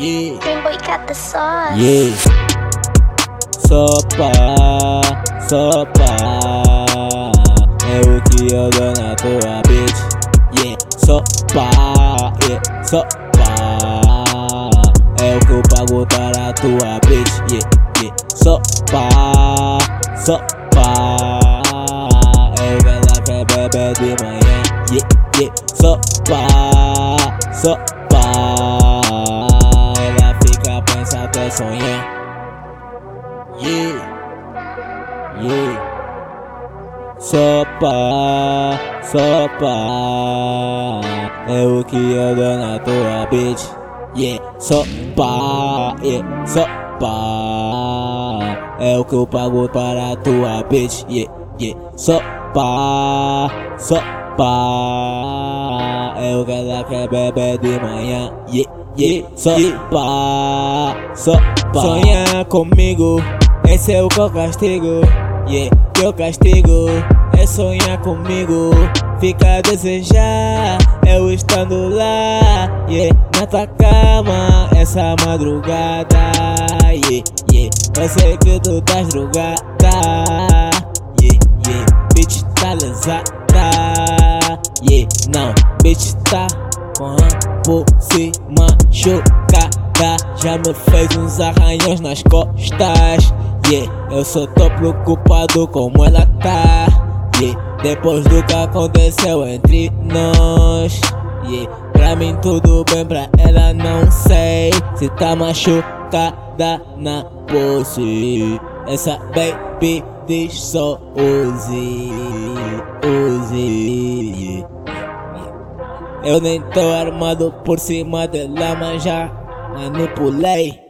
boy got the sauce. Yeah. Sopa, sopa. É o que eu dou na tua bitch. Yeah. Sopa, yeah. Sopa. É o que eu pago para tua bitch. Yeah, yeah. Sopa, sopa. É o que ela quer beber de manhã. Yeah, yeah. Sopa, sopa. Até sonhar. Yeah, yeah. Sopa, sopa. É o que eu dou na tua bitch. Yeah, sopa, yeah, sopa. É o que eu pago para tua bitch. Yeah, yeah. Sopa, sopa. É o que ela quer beber de manhã. Yeah, yeah. Sopa, sopa. Sonha comigo. Esse é o que eu castigo, yeah, eu castigo É sonhar comigo, fica a desejar Eu estando lá, yeah, na tua cama Essa madrugada, yeah, yeah Eu sei que tu estás drogada, yeah, yeah Bitch tá lesada, yeah, não Bitch tá com a por cima chocada Já me fez uns arranhões nas costas Yeah, eu só tô preocupado como ela tá. Yeah, depois do que aconteceu entre nós. Yeah, pra mim tudo bem, pra ela não sei se tá machucada na pose. Essa baby diz só use, use. Eu nem tô armado por cima dela, mas já manipulei.